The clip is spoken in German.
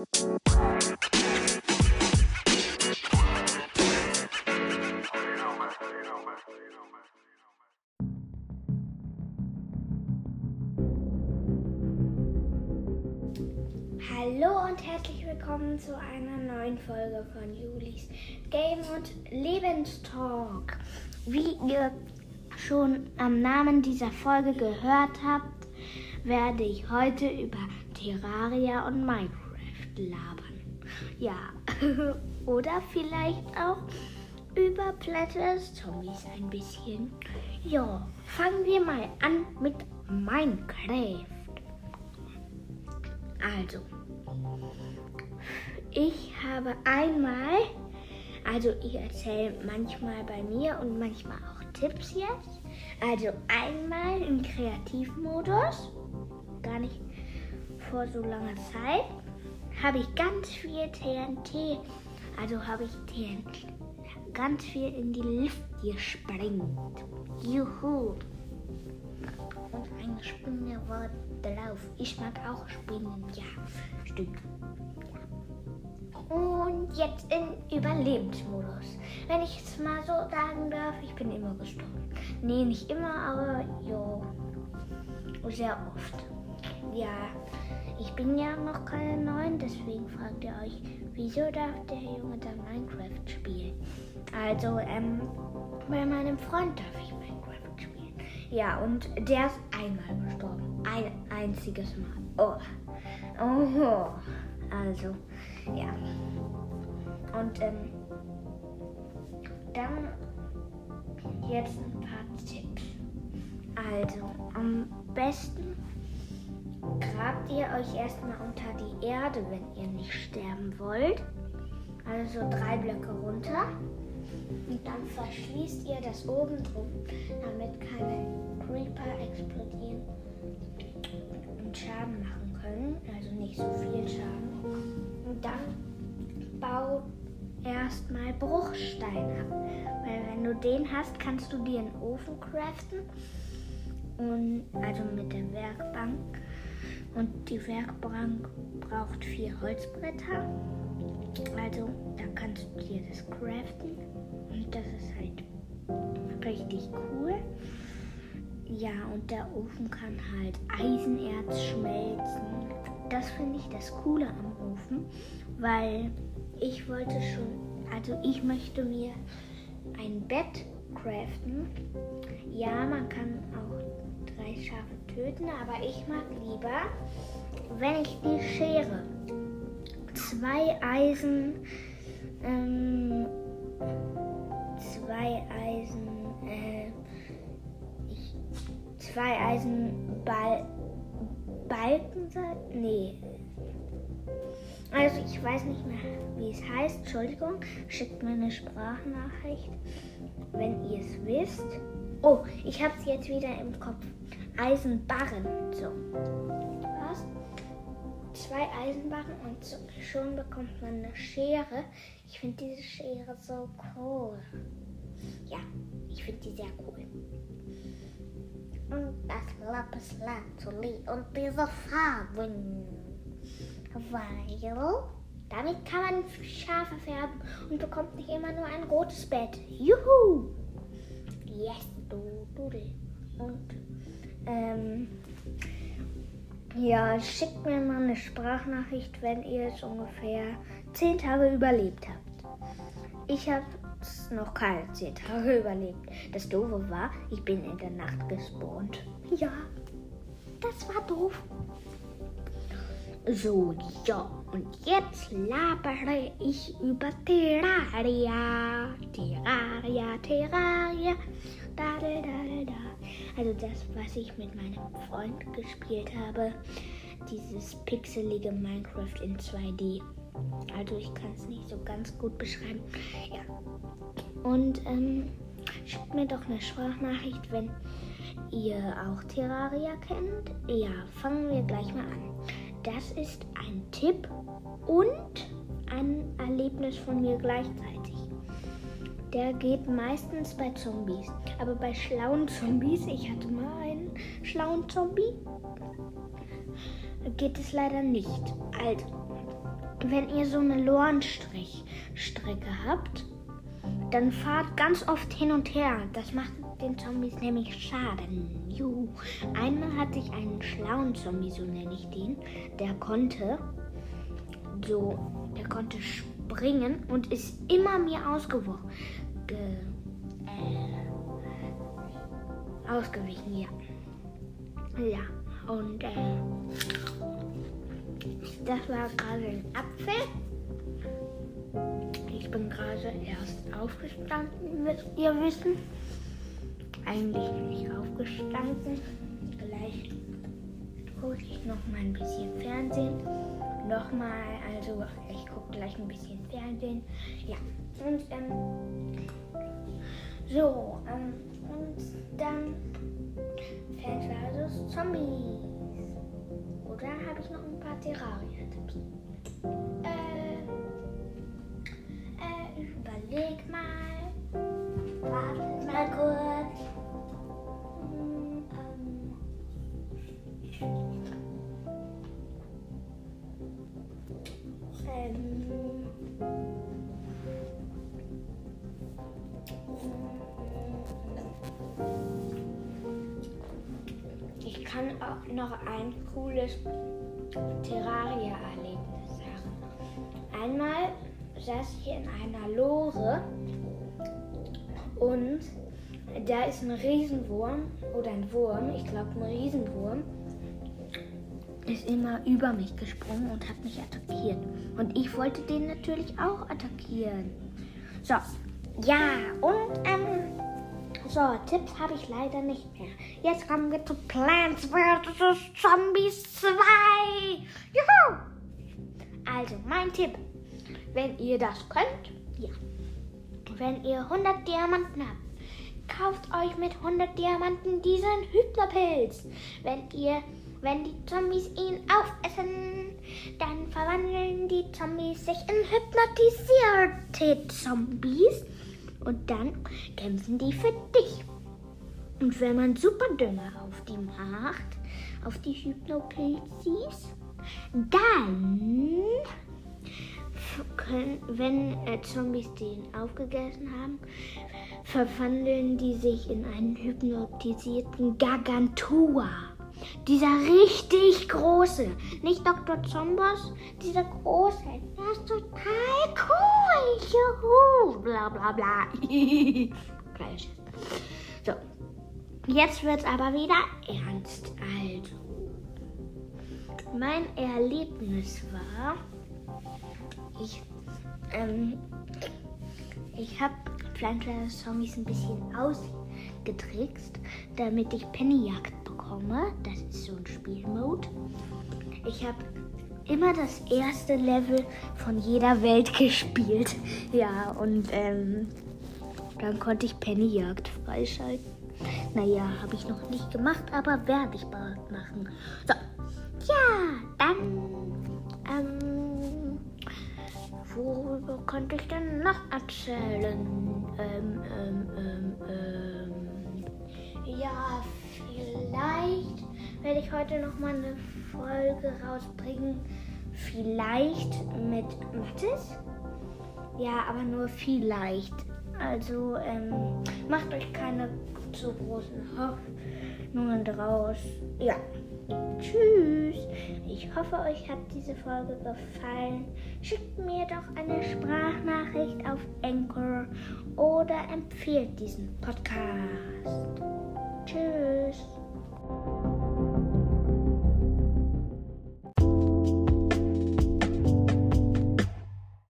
Hallo und herzlich willkommen zu einer neuen Folge von Julis Game und Lebenstalk. Wie ihr schon am Namen dieser Folge gehört habt, werde ich heute über Terraria und Minecraft labern. Ja, oder vielleicht auch über Planet Zombies ein bisschen. Ja, fangen wir mal an mit Minecraft. Also, ich habe einmal, also ich erzähle manchmal bei mir und manchmal auch Tipps jetzt. Also einmal im Kreativmodus, gar nicht vor so langer Zeit, habe ich ganz viel TNT, also habe ich TNT ganz viel in die Luft gesprengt. Juhu! Und eine Spinne war drauf. Ich mag auch Spinnen, ja, stimmt. Und jetzt in Überlebensmodus. Wenn ich es mal so sagen darf, ich bin immer gestorben. Nee, nicht immer, aber jo, sehr oft. Ja, ich bin ja noch keine neun, deswegen fragt ihr euch, wieso darf der Junge dann Minecraft spielen? Also, ähm, bei meinem Freund darf ich Minecraft spielen. Ja, und der ist einmal gestorben. Ein einziges Mal. Oh. Oh. Also, ja. Und ähm, dann jetzt ein paar Tipps. Also, am besten grabt ihr euch erstmal unter die Erde, wenn ihr nicht sterben wollt. Also drei Blöcke runter. Und dann verschließt ihr das oben drum, damit keine Creeper explodieren und Schaden machen können. Also nicht so viel Schaden. Und dann baut erstmal Bruchstein ab. Weil wenn du den hast, kannst du dir einen Ofen craften. Und, also mit der Werkbank. Und die Werkbank braucht vier Holzbretter. Also da kannst du dir das craften. Und das ist halt richtig cool. Ja, und der Ofen kann halt Eisenerz schmelzen. Das finde ich das Coole am Ofen, weil ich wollte schon, also ich möchte mir ein Bett craften. Ja, man kann Schafe töten, aber ich mag lieber, wenn ich die Schere zwei Eisen, ähm, zwei Eisen, äh, ich, zwei Eisenbalken, nee, also ich weiß nicht mehr, wie es heißt. Entschuldigung, schickt mir eine Sprachnachricht, wenn ihr es wisst. Oh, ich habe es jetzt wieder im Kopf. Eisenbarren. So. Was? Zwei Eisenbarren und schon bekommt man eine Schere. Ich finde diese Schere so cool. Ja, ich finde die sehr cool. Und das Lapis Lazuli und diese Farben. Weil damit kann man Schafe färben und bekommt nicht immer nur ein rotes Bett. Juhu! Yes, du Dudel. Und ähm, ja, schickt mir mal eine Sprachnachricht, wenn ihr es ungefähr 10 Tage überlebt habt. Ich habe es noch keine 10 Tage überlebt. Das Doofe war, ich bin in der Nacht gespawnt. Ja, das war doof. So, ja, und jetzt labere ich über Terraria. Terraria, Terraria. Da, da, da, da. Also das, was ich mit meinem Freund gespielt habe. Dieses pixelige Minecraft in 2D. Also ich kann es nicht so ganz gut beschreiben. Ja. Und ähm, schickt mir doch eine Sprachnachricht, wenn ihr auch Terraria kennt. Ja, fangen wir gleich mal an. Das ist ein Tipp und ein Erlebnis von mir gleichzeitig. Der geht meistens bei Zombies. Aber bei schlauen Zombies, ich hatte mal einen schlauen Zombie, geht es leider nicht. Also, wenn ihr so eine Lorenstrecke habt, dann fahrt ganz oft hin und her. Das macht den Zombies nämlich Schaden. Juhu. Einmal hatte ich einen schlauen Zombie, so nenne ich den. Der konnte so, der konnte springen und ist immer mir ausgewochen. Ge, äh, ausgewichen, ja. Ja, und äh, das war gerade ein Apfel. Ich bin gerade erst aufgestanden, müsst ihr wissen. Eigentlich nicht aufgestanden. Gleich gucke ich noch mal ein bisschen Fernsehen. Nochmal, also ich gucke gleich ein bisschen Fernsehen. Ja, und ähm, so, ähm, und dann Fans vs. Zombies. Oder habe ich noch ein paar Terraria-Tipps? Äh, äh, überleg mal. Kann auch noch ein cooles Terraria-Erlebnis sagen. Einmal saß ich in einer Lore und da ist ein Riesenwurm oder ein Wurm, ich glaube ein Riesenwurm, ist immer über mich gesprungen und hat mich attackiert. Und ich wollte den natürlich auch attackieren. So, ja, und ähm, so, Tipps habe ich leider nicht mehr. Jetzt kommen wir zu Plants vs. Zombies 2. Juhu! Also, mein Tipp. Wenn ihr das könnt, ja. Wenn ihr 100 Diamanten habt, kauft euch mit 100 Diamanten diesen Hypnopilz. Wenn ihr, wenn die Zombies ihn aufessen, dann verwandeln die Zombies sich in hypnotisierte Zombies und dann kämpfen die für dich. Und wenn man Superdünger auf die macht, auf die Hypnopilzis, dann können, wenn äh, Zombies den aufgegessen haben, verwandeln die sich in einen hypnotisierten Gargantua. Dieser richtig große, nicht Dr. Zombos, dieser große, der ist total cool. Juhu, bla bla bla. so, jetzt wird's aber wieder ernst. Also, mein Erlebnis war, ich, ähm, ich habe Pflanzer Zombies ein bisschen ausgetrickst, damit ich Pennyjagd bekomme. Das ist so ein Spielmode. Ich habe immer das erste Level von jeder Welt gespielt. Ja, und ähm, dann konnte ich Pennyjagd freischalten. Naja, habe ich noch nicht gemacht, aber werde ich bald machen. So, ja, dann, ähm, worüber könnte ich denn noch erzählen? Ähm, ähm, ähm, ähm, ja, vielleicht werde ich heute noch mal eine Folge rausbringen. Vielleicht mit Mathis. Ja, aber nur vielleicht. Also ähm, macht euch keine zu großen Hoffnungen draus. Ja. Tschüss. Ich hoffe, euch hat diese Folge gefallen. Schickt mir doch eine Sprachnachricht auf Anchor oder empfehlt diesen Podcast. Tschüss.